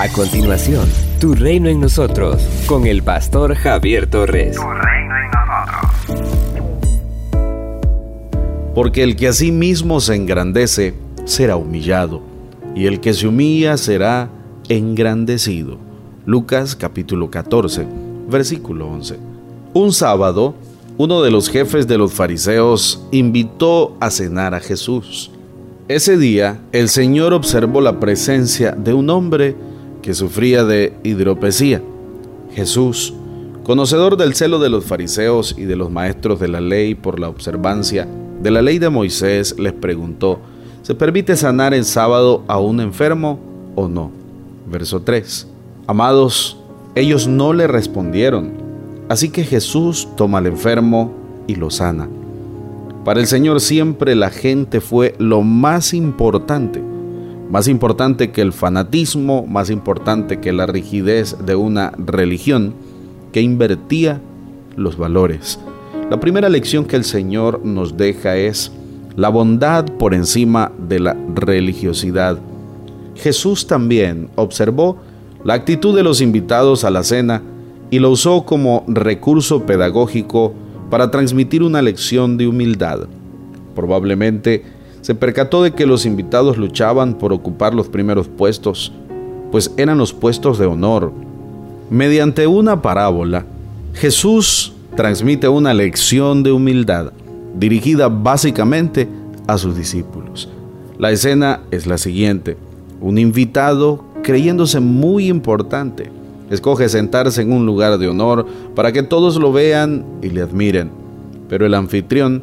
A continuación, Tu reino en nosotros, con el pastor Javier Torres. Tu reino en nosotros. Porque el que a sí mismo se engrandece será humillado, y el que se humilla será engrandecido. Lucas capítulo 14, versículo 11. Un sábado, uno de los jefes de los fariseos invitó a cenar a Jesús. Ese día, el Señor observó la presencia de un hombre que sufría de hidropesía. Jesús, conocedor del celo de los fariseos y de los maestros de la ley por la observancia de la ley de Moisés, les preguntó, ¿se permite sanar en sábado a un enfermo o no? Verso 3. Amados, ellos no le respondieron. Así que Jesús toma al enfermo y lo sana. Para el Señor siempre la gente fue lo más importante más importante que el fanatismo, más importante que la rigidez de una religión que invertía los valores. La primera lección que el Señor nos deja es la bondad por encima de la religiosidad. Jesús también observó la actitud de los invitados a la cena y lo usó como recurso pedagógico para transmitir una lección de humildad. Probablemente se percató de que los invitados luchaban por ocupar los primeros puestos, pues eran los puestos de honor. Mediante una parábola, Jesús transmite una lección de humildad, dirigida básicamente a sus discípulos. La escena es la siguiente. Un invitado, creyéndose muy importante, escoge sentarse en un lugar de honor para que todos lo vean y le admiren. Pero el anfitrión,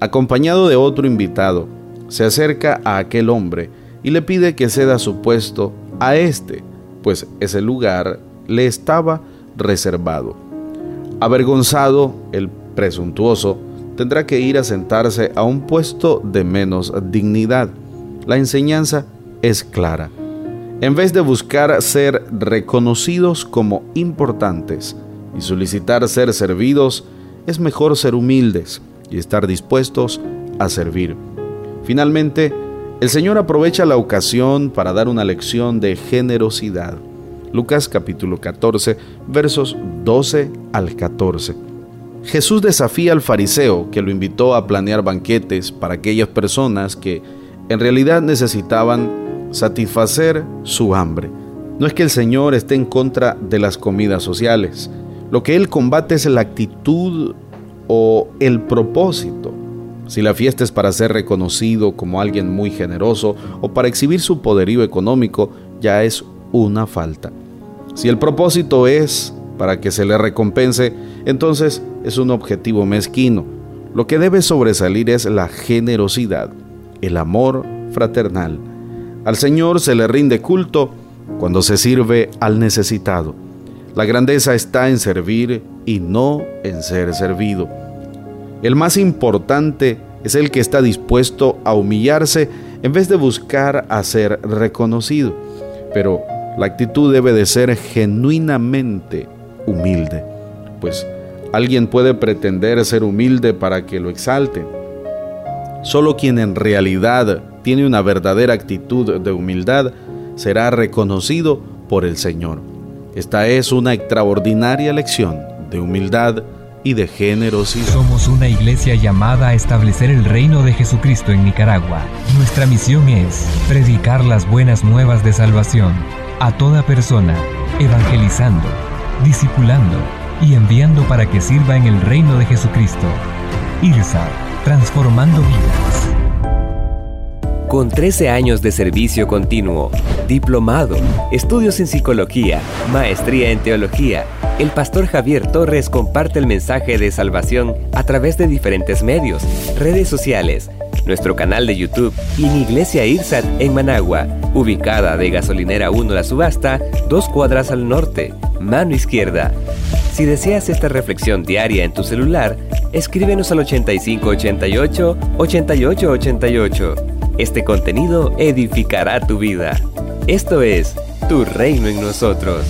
acompañado de otro invitado, se acerca a aquel hombre y le pide que ceda su puesto a éste, pues ese lugar le estaba reservado. Avergonzado, el presuntuoso tendrá que ir a sentarse a un puesto de menos dignidad. La enseñanza es clara. En vez de buscar ser reconocidos como importantes y solicitar ser servidos, es mejor ser humildes y estar dispuestos a servir. Finalmente, el Señor aprovecha la ocasión para dar una lección de generosidad. Lucas capítulo 14, versos 12 al 14. Jesús desafía al fariseo que lo invitó a planear banquetes para aquellas personas que en realidad necesitaban satisfacer su hambre. No es que el Señor esté en contra de las comidas sociales. Lo que Él combate es la actitud o el propósito si la fiesta es para ser reconocido como alguien muy generoso o para exhibir su poderío económico, ya es una falta. Si el propósito es para que se le recompense, entonces es un objetivo mezquino. Lo que debe sobresalir es la generosidad, el amor fraternal. Al Señor se le rinde culto cuando se sirve al necesitado. La grandeza está en servir y no en ser servido. El más importante es el que está dispuesto a humillarse en vez de buscar a ser reconocido. Pero la actitud debe de ser genuinamente humilde, pues alguien puede pretender ser humilde para que lo exalte. Solo quien en realidad tiene una verdadera actitud de humildad será reconocido por el Señor. Esta es una extraordinaria lección de humildad y de generosidad. Somos una iglesia llamada a establecer el reino de Jesucristo en Nicaragua. Nuestra misión es predicar las buenas nuevas de salvación a toda persona, evangelizando, discipulando y enviando para que sirva en el reino de Jesucristo. IRSA, transformando vidas. Con 13 años de servicio continuo, diplomado, estudios en psicología, maestría en teología, el pastor Javier Torres comparte el mensaje de salvación a través de diferentes medios, redes sociales, nuestro canal de YouTube y en Iglesia IRSAT en Managua, ubicada de Gasolinera 1 La Subasta, dos cuadras al norte, mano izquierda. Si deseas esta reflexión diaria en tu celular, escríbenos al 8588 8888. Este contenido edificará tu vida. Esto es Tu Reino en nosotros.